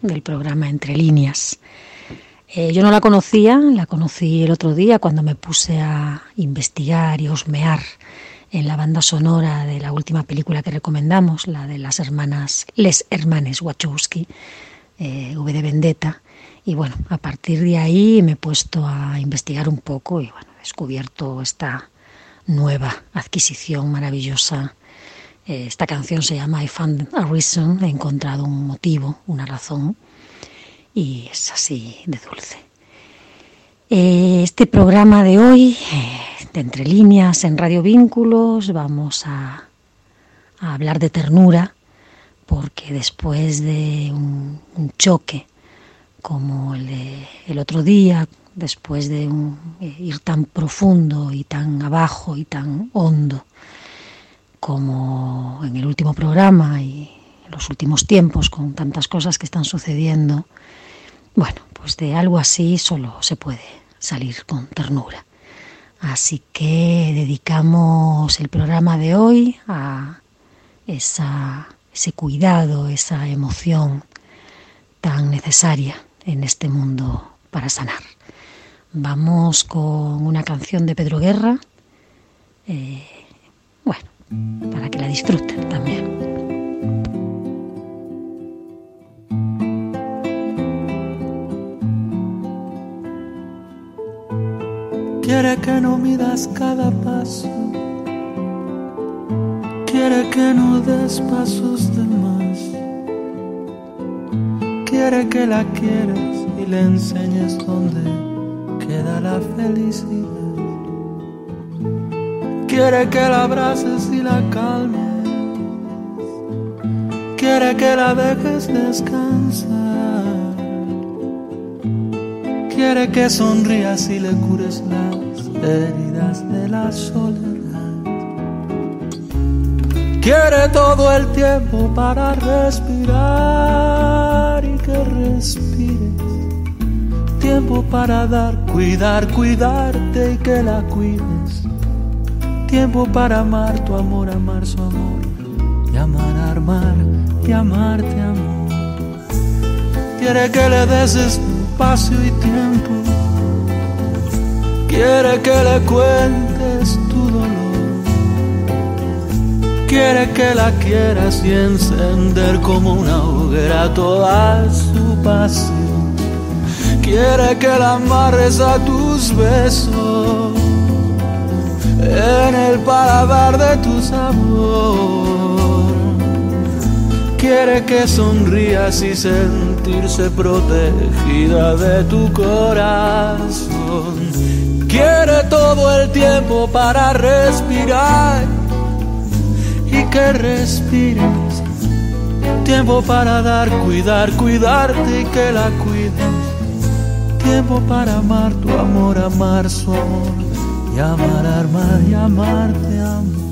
del programa Entre Líneas. Eh, yo no la conocía, la conocí el otro día cuando me puse a investigar y osmear en la banda sonora de la última película que recomendamos, la de las hermanas, les hermanes Wachowski, eh, V de Vendetta. Y bueno, a partir de ahí me he puesto a investigar un poco y bueno, he descubierto esta nueva adquisición maravillosa eh, esta canción se llama I Found a Reason, he encontrado un motivo, una razón, y es así de dulce. Eh, este programa de hoy, eh, de Entre Líneas en Radio Vínculos, vamos a, hablar de ternura, porque después de un, choque como el, de, el otro día, después de ir tan profundo y tan abajo y tan hondo, como en el último programa y en los últimos tiempos con tantas cosas que están sucediendo, bueno, pues de algo así solo se puede salir con ternura. Así que dedicamos el programa de hoy a ese cuidado, esa emoción tan necesaria en este mundo para sanar. Vamos con una canción de Pedro Guerra. Eh, para que la disfruten también. Quiere que no midas cada paso, quiere que no des pasos de más, quiere que la quieras y le enseñes dónde queda la felicidad. Quiere que la abraces y la calmes. Quiere que la dejes descansar. Quiere que sonrías y le cures las heridas de la soledad. Quiere todo el tiempo para respirar y que respires. Tiempo para dar, cuidar, cuidarte y que la cuides tiempo para amar tu amor, amar su amor, y amar, armar y amarte amor. Quiere que le des espacio y tiempo, quiere que le cuentes tu dolor, quiere que la quieras y encender como una hoguera toda su pasión. Quiere que la amarres a tus besos en el paladar de tu sabor. Quiere que sonrías y sentirse protegida de tu corazón. Quiere todo el tiempo para respirar y que respires. Tiempo para dar, cuidar, cuidarte y que la cuides Tiempo para amar tu amor, amar su. Y amar, amar y amarte, amor.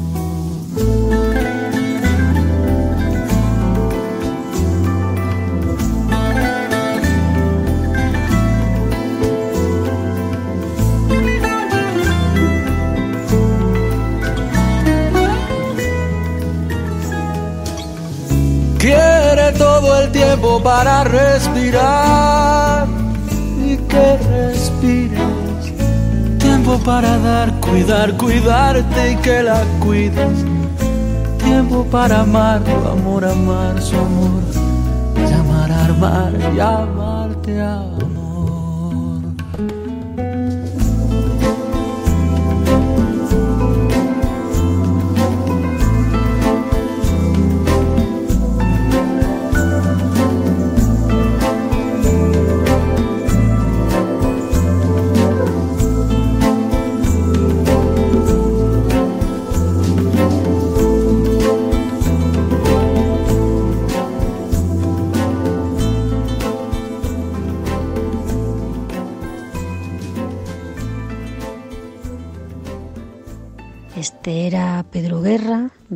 todo el tiempo para respirar y que. Tiempo para dar, cuidar, cuidarte y que la cuides. Tiempo para amar, tu amor, amar su amor. Llamar, armar y amarte,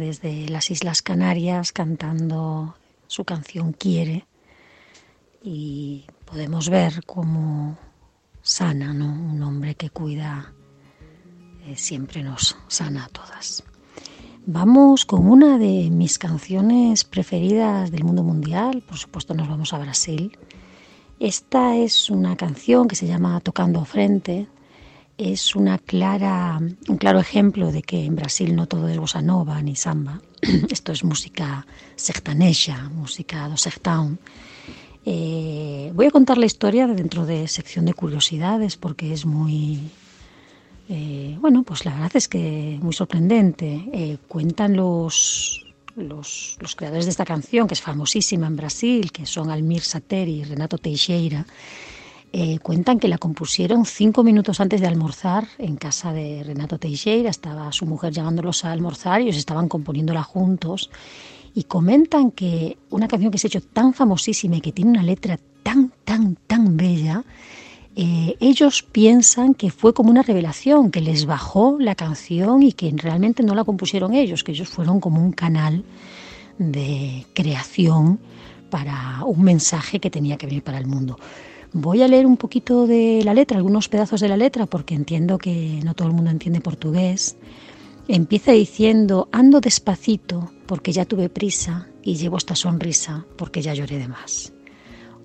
desde las Islas Canarias cantando su canción Quiere y podemos ver cómo sana, ¿no? Un hombre que cuida eh, siempre nos sana a todas. Vamos con una de mis canciones preferidas del mundo mundial, por supuesto nos vamos a Brasil. Esta es una canción que se llama Tocando Frente, es una clara, un claro ejemplo de que en Brasil no todo es bossa nova ni samba. Esto es música sertaneja, música do sertão. Eh, voy a contar la historia dentro de sección de curiosidades porque es muy, eh, bueno, pues la verdad es que muy sorprendente. Eh, cuentan los, los, los, creadores de esta canción, que es famosísima en Brasil, que son Almir Sater y Renato Teixeira, eh, cuentan que la compusieron cinco minutos antes de almorzar en casa de Renato Teixeira. Estaba su mujer llamándolos a almorzar y ellos estaban componiéndola juntos. Y comentan que una canción que se ha hecho tan famosísima y que tiene una letra tan, tan, tan bella, eh, ellos piensan que fue como una revelación, que les bajó la canción y que realmente no la compusieron ellos, que ellos fueron como un canal de creación para un mensaje que tenía que venir para el mundo. Voy a leer un poquito de la letra, algunos pedazos de la letra, porque entiendo que no todo el mundo entiende portugués. Empieza diciendo, ando despacito porque ya tuve prisa y llevo esta sonrisa porque ya lloré de más.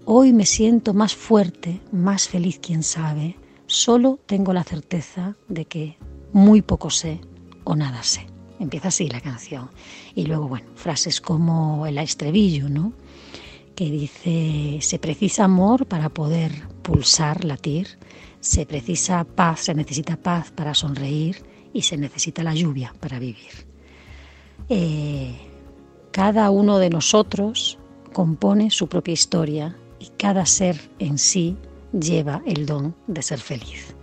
Hoy me siento más fuerte, más feliz, quién sabe. Solo tengo la certeza de que muy poco sé o nada sé. Empieza así la canción. Y luego, bueno, frases como el estribillo, ¿no? Que dice, se precisa amor para poder pulsar, latir, se precisa paz, se necesita paz para sonreír y se necesita la lluvia para vivir. Eh, cada uno de nosotros compone su propia historia y cada ser en sí lleva el don de ser feliz.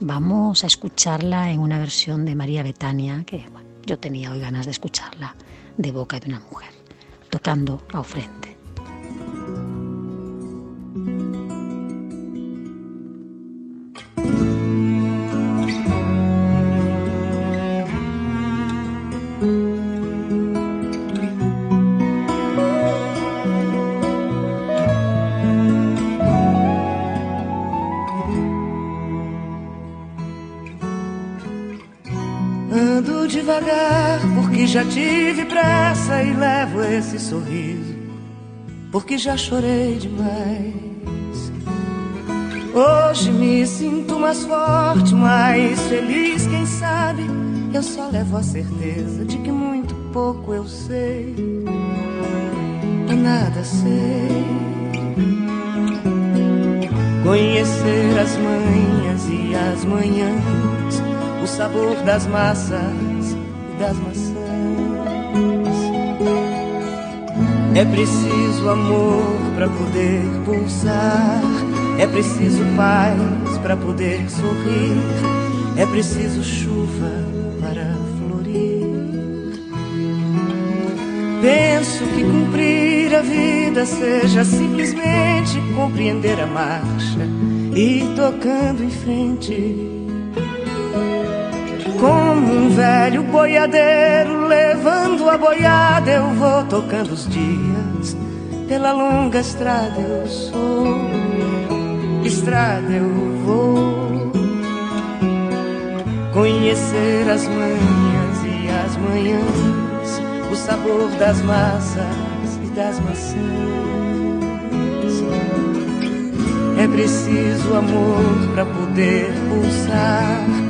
Vamos a escucharla en una versión de María Betania, que yo tenía hoy ganas de escucharla de boca de una mujer, tocando a ofrenda. Já tive pressa e levo esse sorriso, porque já chorei demais. Hoje me sinto mais forte, mais feliz, quem sabe? Eu só levo a certeza de que muito pouco eu sei, e nada sei. Conhecer as manhas e as manhãs, o sabor das massas e das maçãs É preciso amor para poder pulsar, é preciso paz para poder sorrir, é preciso chuva para florir. Penso que cumprir a vida seja simplesmente compreender a marcha e tocando em frente. Velho boiadeiro levando a boiada, eu vou tocando os dias. Pela longa estrada eu sou, estrada eu vou. Conhecer as manhãs e as manhãs, o sabor das massas e das maçãs. É preciso amor para poder pulsar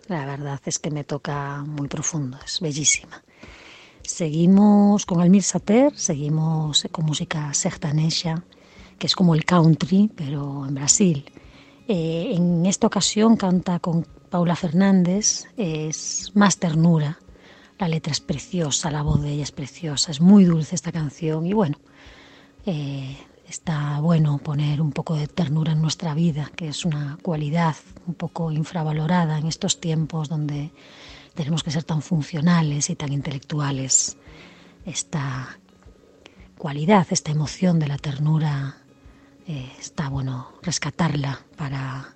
La verdad es que me toca muy profundo, es bellísima. Seguimos con Almir Sater, seguimos con música sertaneja, que es como el country, pero en Brasil. Eh, en esta ocasión canta con Paula Fernández, es más ternura. La letra es preciosa, la voz de ella es preciosa, es muy dulce esta canción y bueno, eh, está bueno poner un poco de ternura en nuestra vida, que es una cualidad un poco infravalorada en estos tiempos donde tenemos que ser tan funcionales y tan intelectuales. Esta cualidad, esta emoción de la ternura, eh, está bueno rescatarla para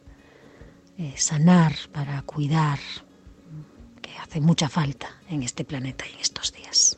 eh, sanar, para cuidar, que hace mucha falta en este planeta y en estos días.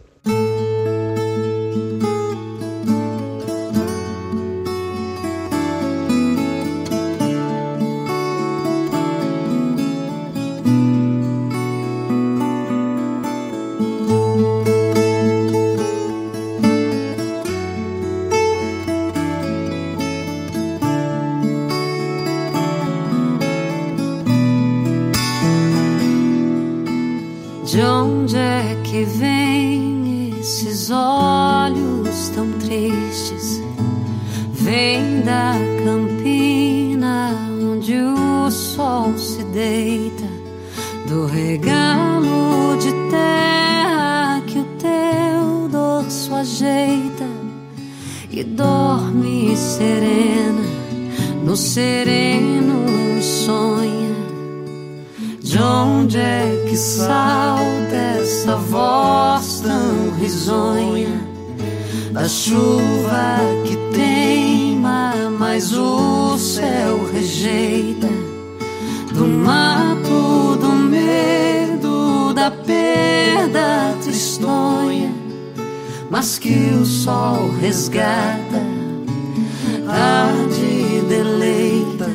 da chuva que teima, mas o céu rejeita do mato, do medo, da perda tristonha, mas que o sol resgata, tarde deleita.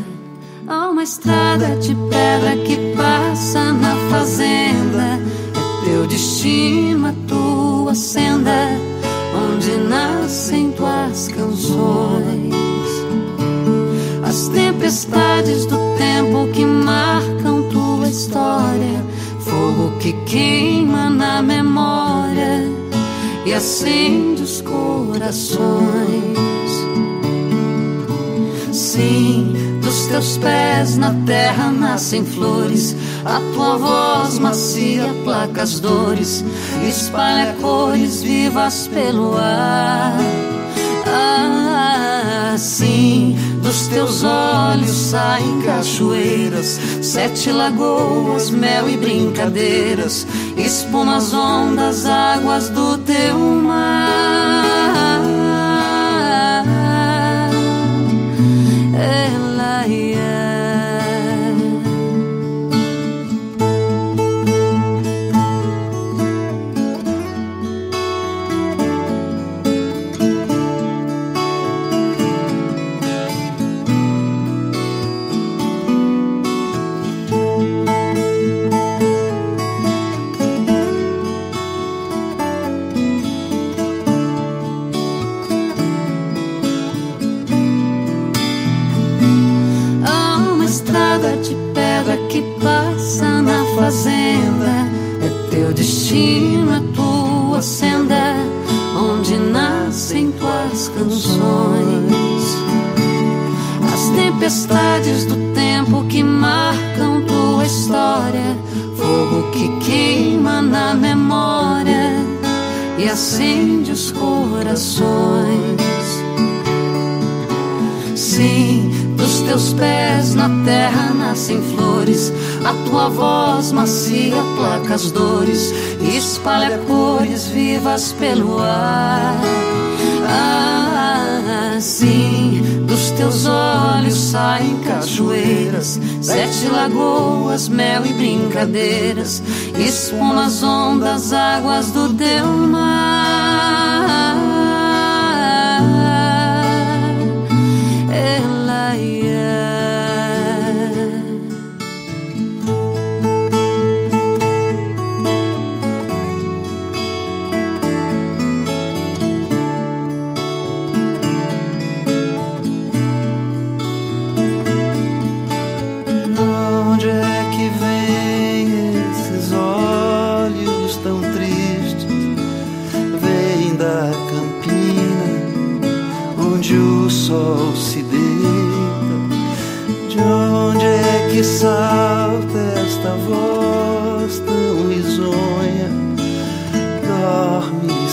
Há uma estrada de pedra que passa na fazenda, é teu destino, é tua tua senda, onde nascem tuas canções. As tempestades do tempo que marcam tua história, fogo que queima na memória e acende os corações. Sim, dos teus pés na terra nascem flores a tua voz macia placa as dores, espalha cores vivas pelo ar. Ah, Assim, dos teus olhos saem cachoeiras, sete lagoas, mel e brincadeiras, espumas, ondas, águas do teu mar. Destino, a tua senda, onde nascem tuas canções. As tempestades do tempo que marcam tua história, fogo que queima na memória e acende os corações. Sim, dos teus pés na terra nascem flores a tua voz macia placa as dores, espalha cores vivas pelo ar. Assim, dos teus olhos saem cachoeiras, sete lagoas, mel e brincadeiras, espumas, ondas, águas do teu mar.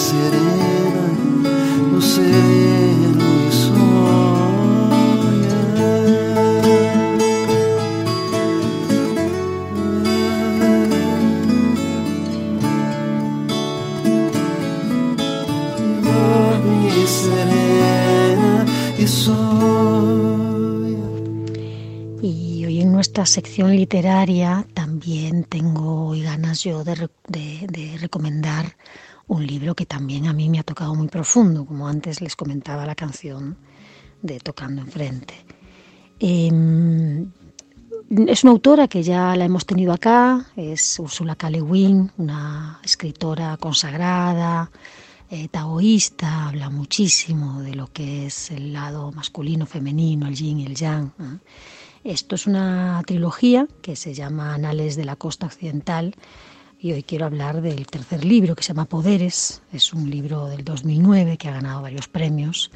Serena no sereno e sonha. Dorme serena e sonha. esta sección literaria también tengo hoy ganas yo de, recomendar un libro que también a mí me ha tocado muy profundo, como antes les comentaba la canción de Tocando Enfrente. Em, es una autora que ya la hemos tenido acá, es Ursula K. Le Guin, una escritora consagrada, eh, taoísta, habla muchísimo de lo que es el lado masculino, femenino, el yin y el yang. Esto es una trilogía que se llama Anales de la Costa Occidental y hoy quiero hablar del tercer libro que se llama Poderes. Es un libro del 2009 que ha ganado varios premios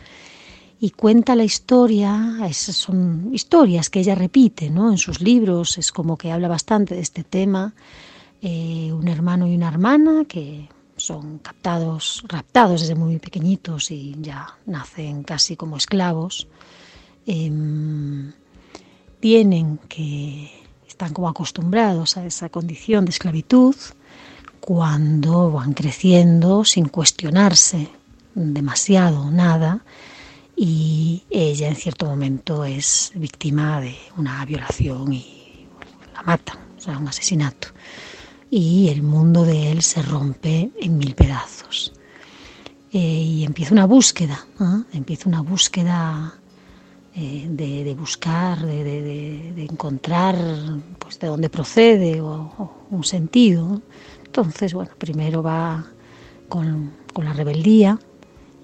y cuenta la historia, esas son historias que ella repite ¿no? en sus libros, es como que habla bastante de este tema. Eh, un hermano y una hermana que son captados, raptados desde muy pequeñitos y ya nacen casi como esclavos. Em, tienen que están como acostumbrados a esa condición de esclavitud cuando van creciendo sin cuestionarse demasiado nada y ella en cierto momento es víctima de una violación y la matan, o sea, un asesinato. Y el mundo de él se rompe en mil pedazos. Eh, y empieza una búsqueda, empieza una búsqueda eh, de, buscar, de, encontrar pues, de dónde procede o, un sentido. Entonces, bueno, primero va con, la rebeldía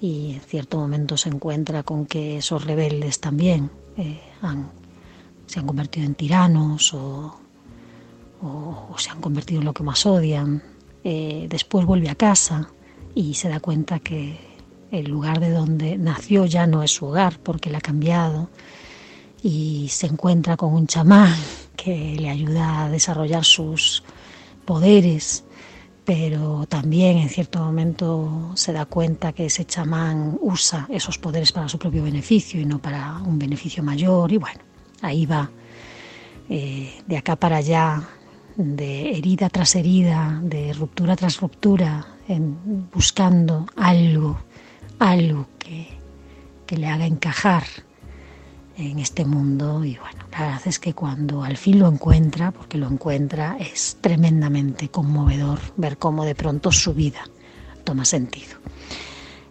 y en cierto momento se encuentra con que esos rebeldes también eh, se han convertido en tiranos o, se han convertido en lo que más odian. Eh, después vuelve a casa y se da cuenta que el lugar de donde nació ya no es su hogar porque le ha cambiado y se encuentra con un chamán que le ayuda a desarrollar sus poderes, pero también en cierto momento se da cuenta que ese chamán usa esos poderes para su propio beneficio y no para un beneficio mayor y bueno, ahí va eh, de acá para allá, de herida tras herida, de ruptura tras ruptura, en, buscando algo, algo que, que le haga encajar en este mundo y bueno, la verdad es que cuando al fin lo encuentra, porque lo encuentra, es tremendamente conmovedor ver cómo de pronto su vida toma sentido.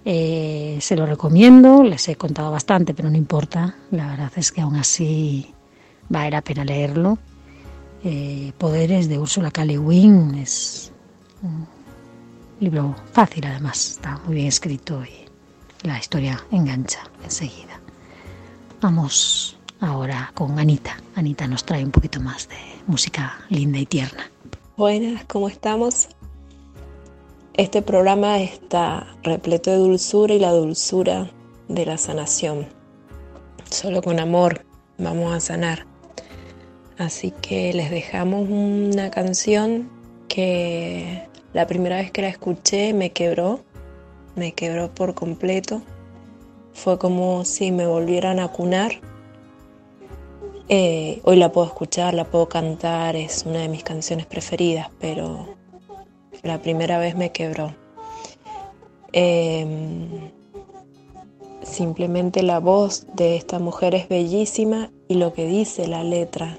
Eh, se lo recomiendo, les he contado bastante, pero no importa, la verdad es que aún así vale la pena leerlo. Eh, Poderes de Úrsula K. Es un libro fácil además, está muy bien escrito y la historia engancha enseguida. Vamos ahora con Anita. Anita nos trae un poquito más de música linda y tierna. Buenas, ¿cómo estamos? Este programa está repleto de dulzura y la dulzura de la sanación. Solo con amor vamos a sanar. Así que les dejamos una canción que la primera vez que la escuché me quebró, me quebró por completo. Fue como si me volvieran a cunar. Eh, hoy la puedo escuchar, la puedo cantar, es una de mis canciones preferidas, pero la primera vez me quebró. Em, simplemente la voz de esta mujer es bellísima y lo que dice la letra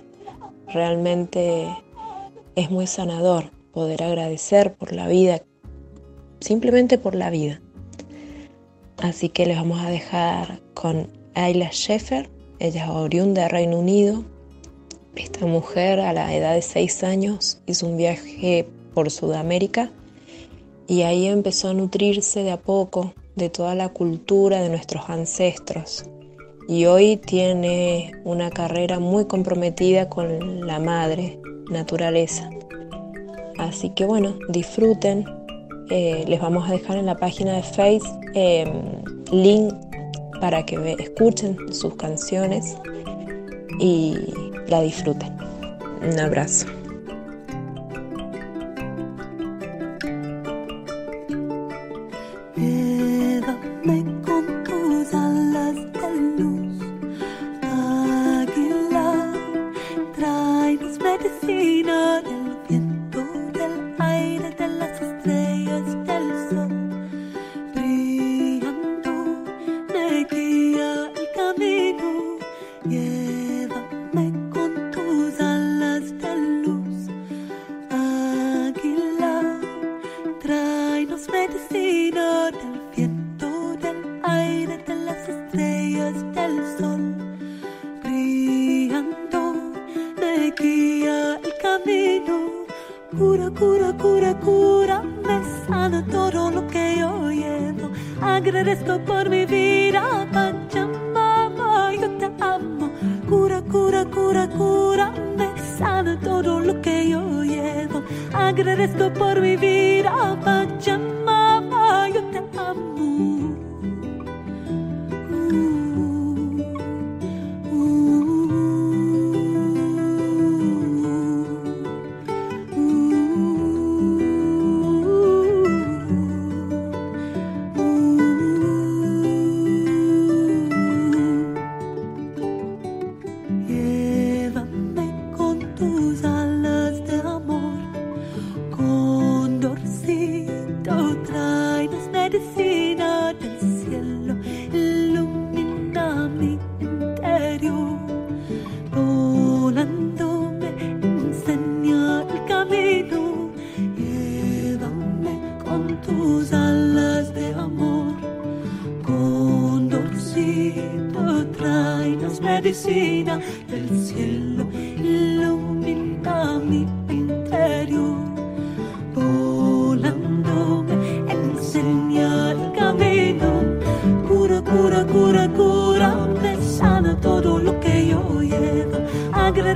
Realmente es muy sanador poder agradecer por la vida, simplemente por la vida. Así que les vamos a dejar con Ayla Sheffer, ella es oriunda de Reino Unido. Esta mujer a la edad de 6 años hizo un viaje por Sudamérica y ahí empezó a nutrirse de a poco de toda la cultura de nuestros ancestros y hoy tiene una carrera muy comprometida con la madre naturaleza. Así que bueno, disfruten. Eh, les vamos a dejar en la página de Face em, link para que escuchen sus canciones y la disfruten. Un abrazo.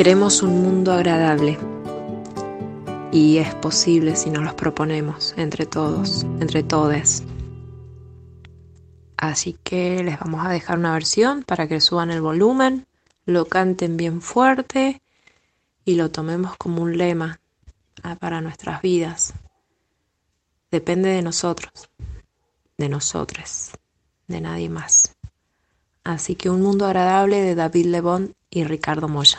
Queremos un mundo agradable. y es posible si nos los proponemos entre todos, entre todes. Así que les vamos a dejar una versión para que suban el volumen, lo canten bien fuerte y lo tomemos como un lema ah, para nuestras vidas. Depende de nosotros, de nosotros, de nadie más. Así que un mundo agradable de David Lebón y Ricardo Moya.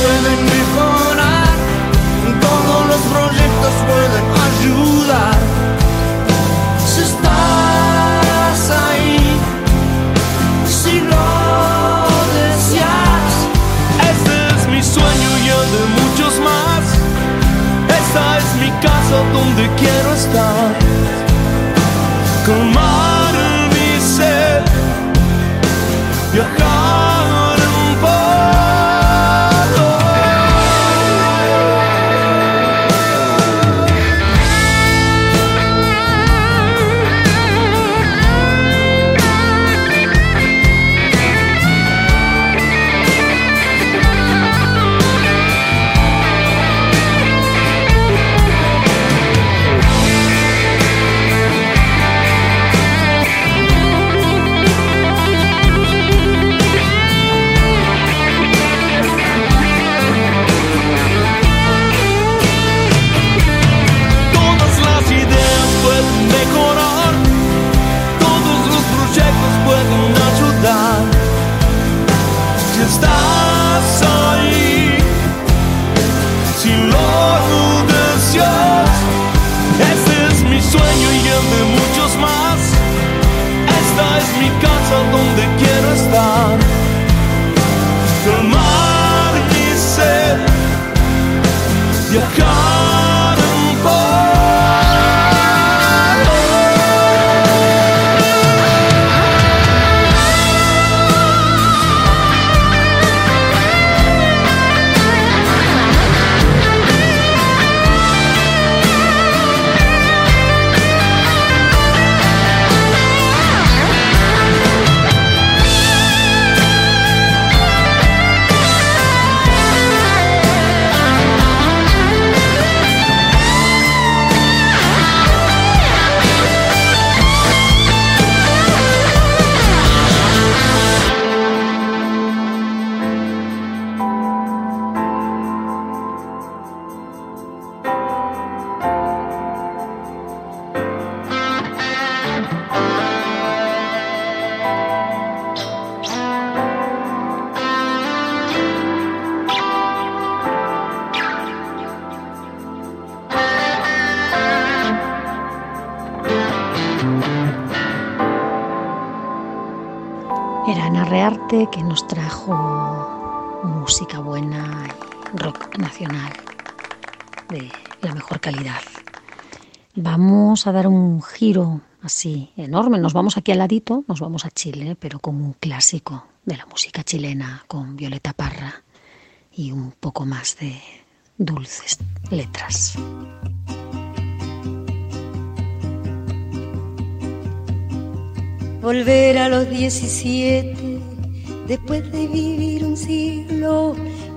pueden mejorar, todos los proyectos pueden ayudar. Si estás ahí, si lo deseas, este es mi sueño y el de muchos más. Esta es mi casa donde quiero estar. Calmar mi sed, viajar. A dar un giro así enorme. Nos vamos aquí al ladito, nos vamos a Chile, pero con un clásico de la música chilena, con Violeta Parra y un poco más de dulces letras. Volver a los 17 después de vivir un siglo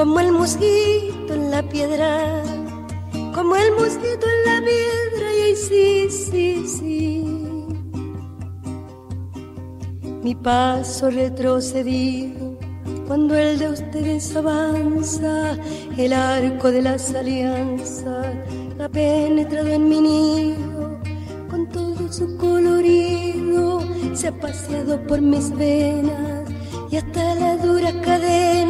como el mosquito en la piedra, como el mosquito en la piedra y sí, sí, sí. Mi paso retrocedido cuando el de ustedes avanza, el arco de las alianzas ha penetrado en mi nido con todo su colorido, se ha paseado por mis venas y hasta las duras cadenas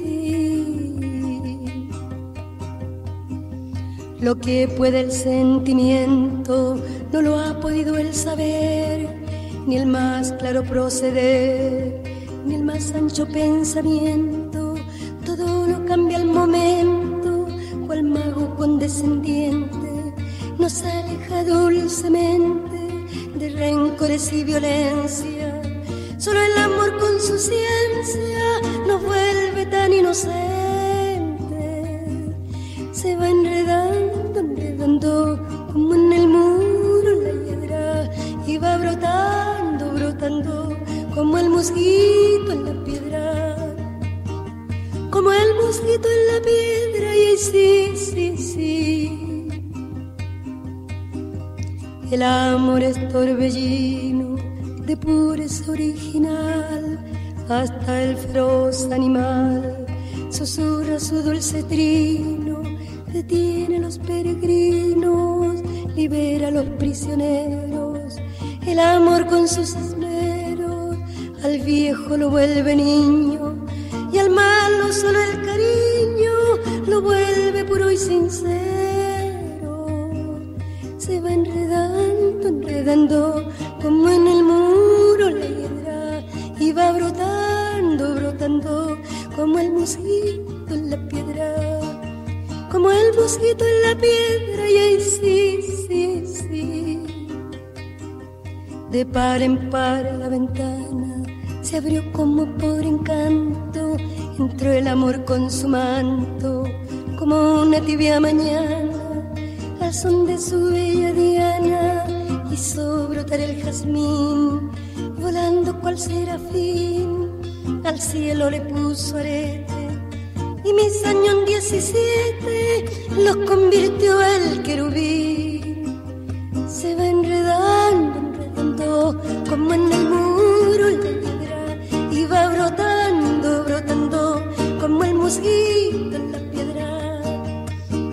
Lo que puede el sentimiento no lo ha podido el saber, ni el más claro proceder, ni el más ancho pensamiento. Todo lo cambia al momento, cual mago condescendiente nos aleja dulcemente de rencores y violencia Solo el amor con su ciencia nos vuelve tan inocentes. Se va enredando, enredando como en el muro la hiedra y va brotando, brotando como el mosquito en la piedra. Como el mosquito en la piedra y sí, sí, sí. El amor es torbellino de pureza original hasta el feroz animal susurra su dulce trino, detiene a los peregrinos, libera a los prisioneros, el amor con sus esmeros, al viejo lo vuelve niño. Y al malo solo el cariño lo vuelve puro y sincero. Se va enredando, enredando como en el muro la hiedra. Y va brotando, brotando como el mosquito en la piedra y ahí sí, sí, sí. De par en par la ventana se abrió como por encanto, entró el amor con su manto, como una tibia mañana, al son de su bella diana hizo brotar el jazmín, volando cual serafín, al cielo le puso arete, y mis años 17 los convirtió el querubín. Se va enredando, enredando, como en el muro la piedra, y va brotando, brotando, como el mosquito en la piedra,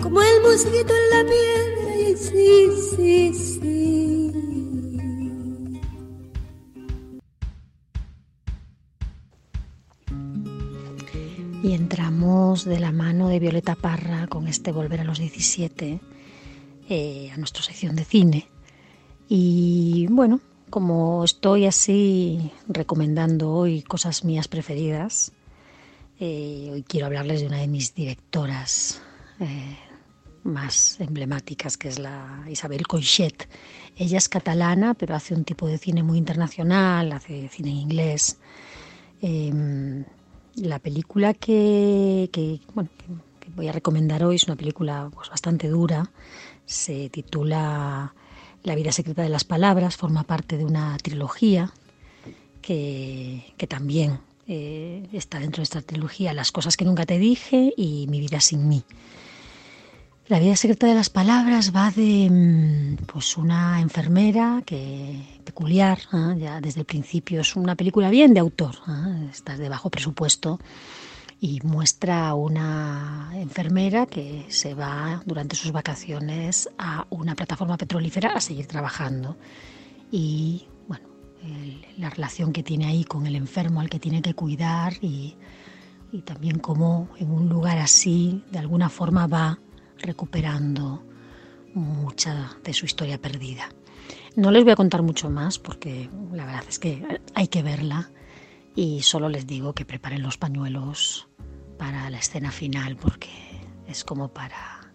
como el mosquito en la piedra, y sí, sí, sí. De Violeta Parra con este Volver a los 17 eh, a nuestra sección de cine. Y bueno, como estoy así recomendando hoy cosas mías preferidas, eh, hoy quiero hablarles de una de mis directoras eh, más emblemáticas, que es la Isabel Coixet. Ella es catalana, pero hace un tipo de cine muy internacional, hace cine en inglés. Em, la película que, voy a recomendar hoy es una película pues, bastante dura. Se titula La vida secreta de las palabras, forma parte de una trilogía que, que también eh, está dentro de esta trilogía, Las cosas que nunca te dije y Mi vida sin mí. La vida secreta de las palabras va de mm, pues una enfermera que peculiar, ¿ah? ya desde el principio es una película bien de autor, ¿ah? está de bajo presupuesto y muestra a una enfermera que se va durante sus vacaciones a una plataforma petrolífera a seguir trabajando y bueno la relación que tiene ahí con el enfermo al que tiene que cuidar y, y también cómo en un lugar así de alguna forma va recuperando mucha de su historia perdida. No les voy a contar mucho más porque la verdad es que hay que verla y solo les digo que preparen los pañuelos para la escena final porque es como para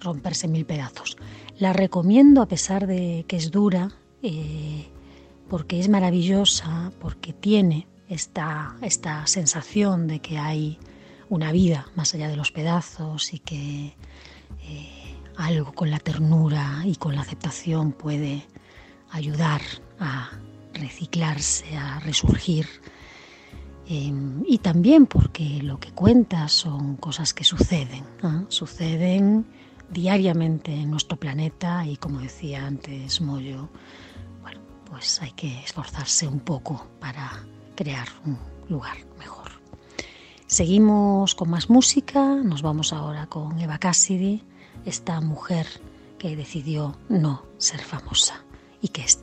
romperse mil pedazos. La recomiendo a pesar de que es dura eh, porque es maravillosa, porque tiene esta, esta sensación de que hay una vida más allá de los pedazos y que eh, algo con la ternura y con la aceptación puede ayudar a reciclarse, a resurgir. Em, y también porque lo que cuenta son cosas que suceden, suceden diariamente en nuestro planeta y como decía antes Moyo, bueno, pues hay que esforzarse un poco para crear un lugar mejor. Seguimos con más música, nos vamos ahora con Eva Cassidy esta mujer que decidió no ser famosa y que es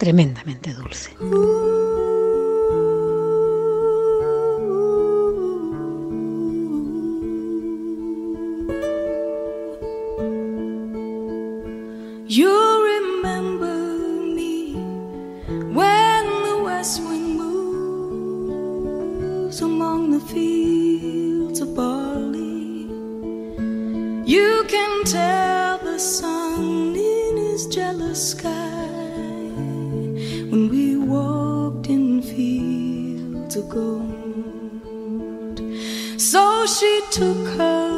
dulce. You remember me when the west wind moves among the fields of barley. You can tell the sun in his jealous sky when we walked in fields of gold. So she took her.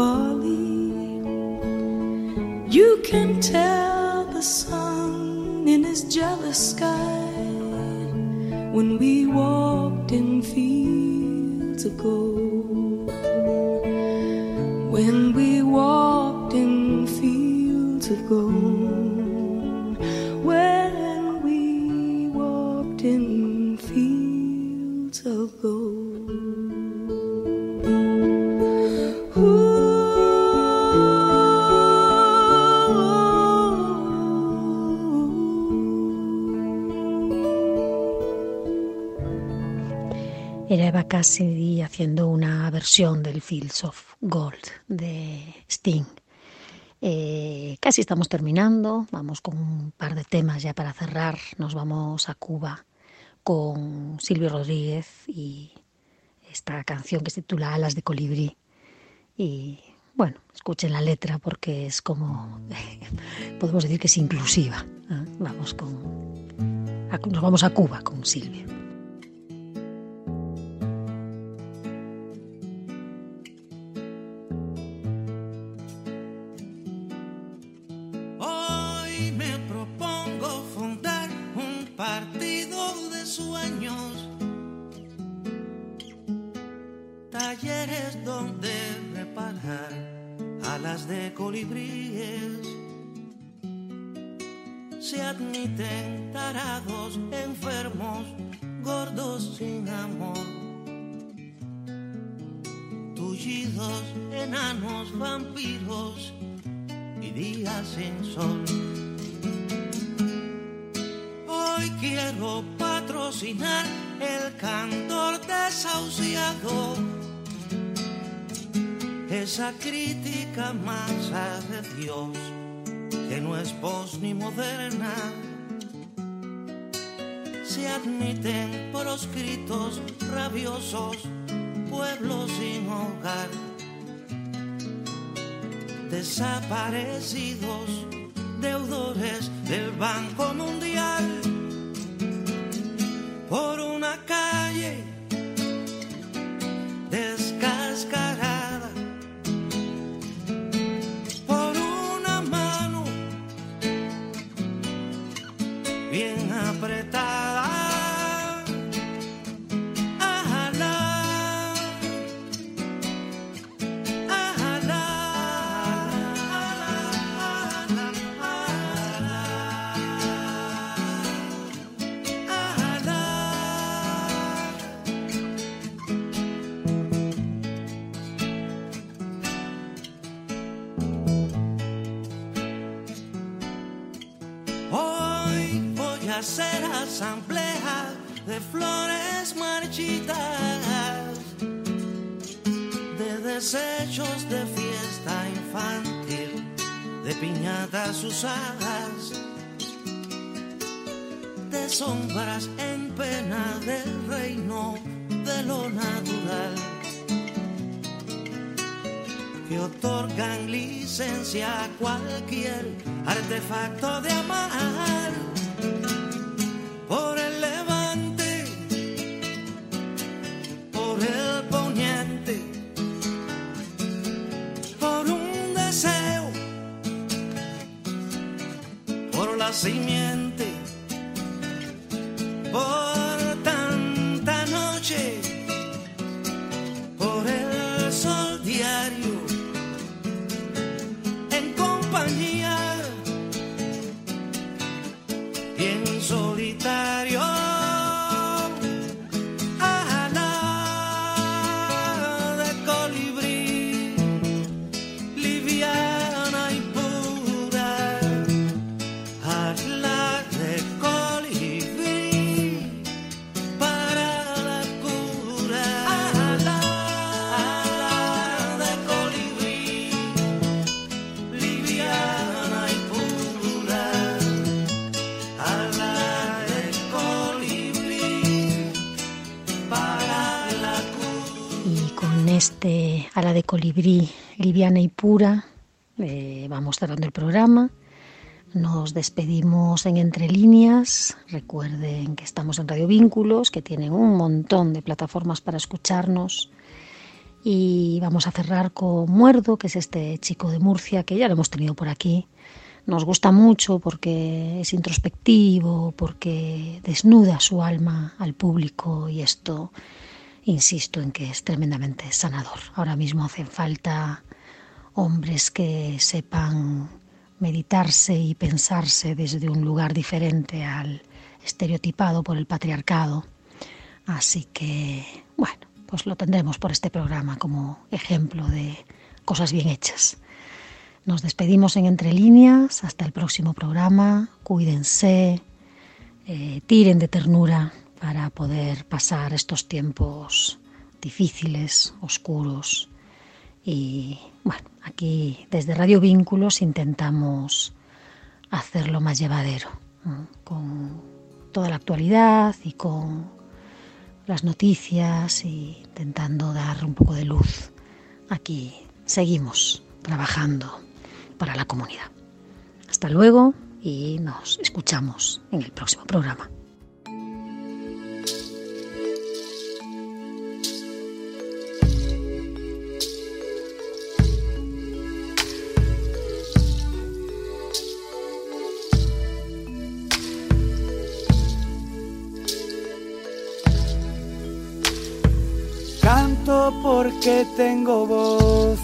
Bali. You can tell the sun in his jealous sky when we walked in fields of gold. When we del Fields of Gold de Sting. Eh, casi estamos terminando, vamos con un par de temas ya para cerrar. Nos vamos a Cuba con Silvio Rodríguez y esta canción que se titula Alas de Colibrí. Y bueno, escuchen la letra porque es como, podemos decir que es inclusiva. ¿eh? Vamos con, nos vamos a Cuba con Silvio. tienes donde reparar alas de colibríes. Se admiten tarados, enfermos, gordos sin amor. Tullidos, enanos, vampiros y días sin sol. Hoy quiero patrocinar el cantor desahuciado esa crítica masa de Dios que no es pos ni moderna. Se admiten proscritos rabiosos, pueblos sin hogar, desaparecidos, deudores del Banco Mundial, por una de sombras en pena del reino de lo natural que otorgan licencia a cualquier artefacto de amar por la colibrí liviana y pura eh, vamos cerrando el programa. Nos despedimos en Entre Líneas. Recuerden que estamos en Radio Vínculos, que tienen un montón de plataformas para escucharnos. Y vamos a cerrar con Muerdo, que es este chico de Murcia, que ya lo hemos tenido por aquí, nos gusta mucho porque es introspectivo, porque desnuda su alma al público y esto, insisto en que es tremendamente sanador. Ahora mismo hacen falta hombres que sepan meditarse y pensarse desde un lugar diferente al estereotipado por el patriarcado. Así que, bueno, pues lo tendremos por este programa como ejemplo de cosas bien hechas. Nos despedimos en Entre Líneas, hasta el próximo programa, cuídense, eh, tiren de ternura para poder pasar estos tiempos difíciles, oscuros. Y bueno, aquí desde Radio Vínculos intentamos hacerlo más llevadero, con toda la actualidad y con las noticias y intentando dar un poco de luz. Aquí seguimos trabajando para la comunidad. Hasta luego y nos escuchamos en el próximo programa. Porque tengo voz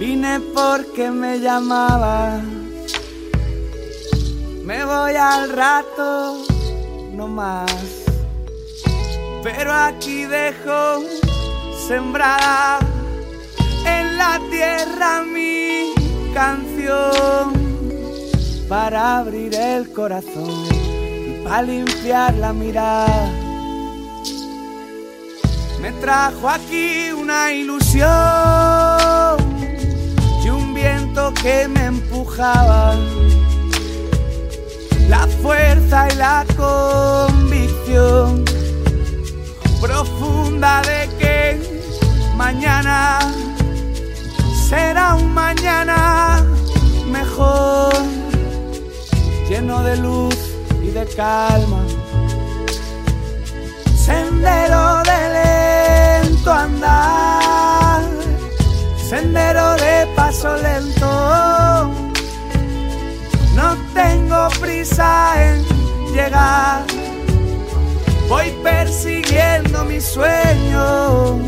Vine porque me llamaba. Me voy al rato, no más. Pero aquí dejo sembrada en la tierra mi canción para abrir el corazón y para limpiar la mirada. Me trajo aquí una ilusión que me empujaban, la fuerza y la convicción profunda de que mañana será un mañana mejor, lleno de luz y de calma, sendero de andar. Sendero de paso lento. No tengo prisa en llegar, voy persiguiendo mi sueño,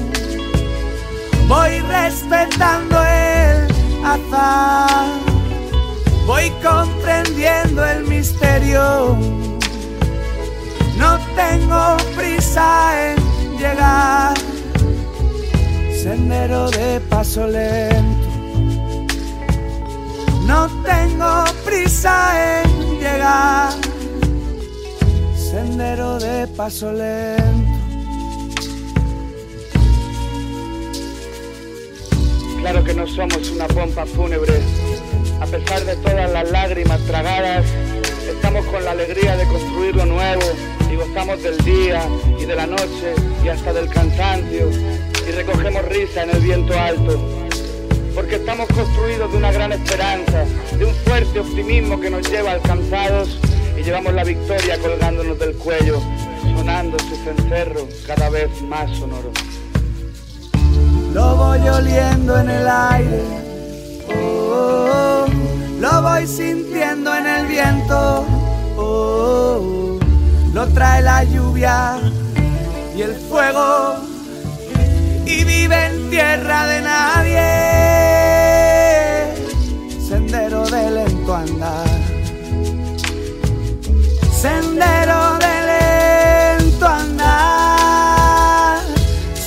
voy respetando el azar, voy comprendiendo el misterio. No tengo prisa en llegar sendero de paso lento. No tengo prisa en llegar, sendero de paso lento. Claro que no somos una pompa fúnebre, a pesar de todas las lágrimas tragadas, estamos con la alegría de construir lo nuevo y gozamos del día y de la noche y hasta del cansancio y recogemos risa en el viento alto, porque estamos construidos de una gran esperanza, de un fuerte optimismo que nos lleva alcanzados y llevamos la victoria colgándonos del cuello, sonando su cencerro cada vez más sonoro. Lo voy oliendo en el aire, oh, lo voy sintiendo en el viento, oh, lo trae la lluvia y el fuego tierra de nadie, sendero de lento andar, sendero de lento andar,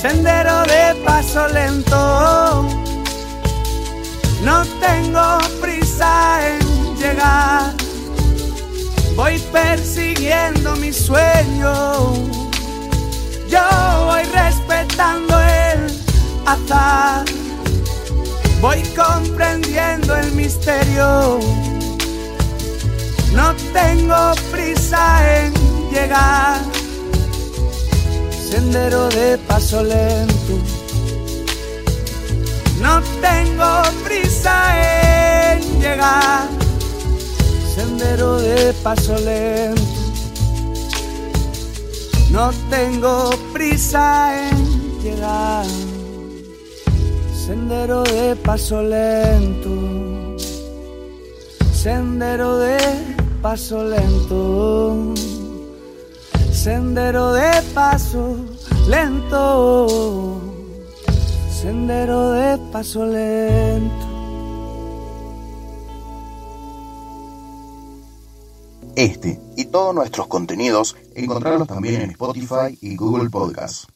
sendero de paso lento, no tengo prisa en llegar, voy persiguiendo mi sueño. Yo voy respetando el voy comprendiendo el misterio. No tengo prisa en llegar, sendero de paso lento. No tengo prisa en llegar, sendero de paso lento. No tengo prisa en llegar, sendero de paso lento. Sendero de paso lento. Sendero de paso lento. Sendero de paso lento. Este y todos nuestros contenidos encontrarlos también en Spotify y Google Podcasts.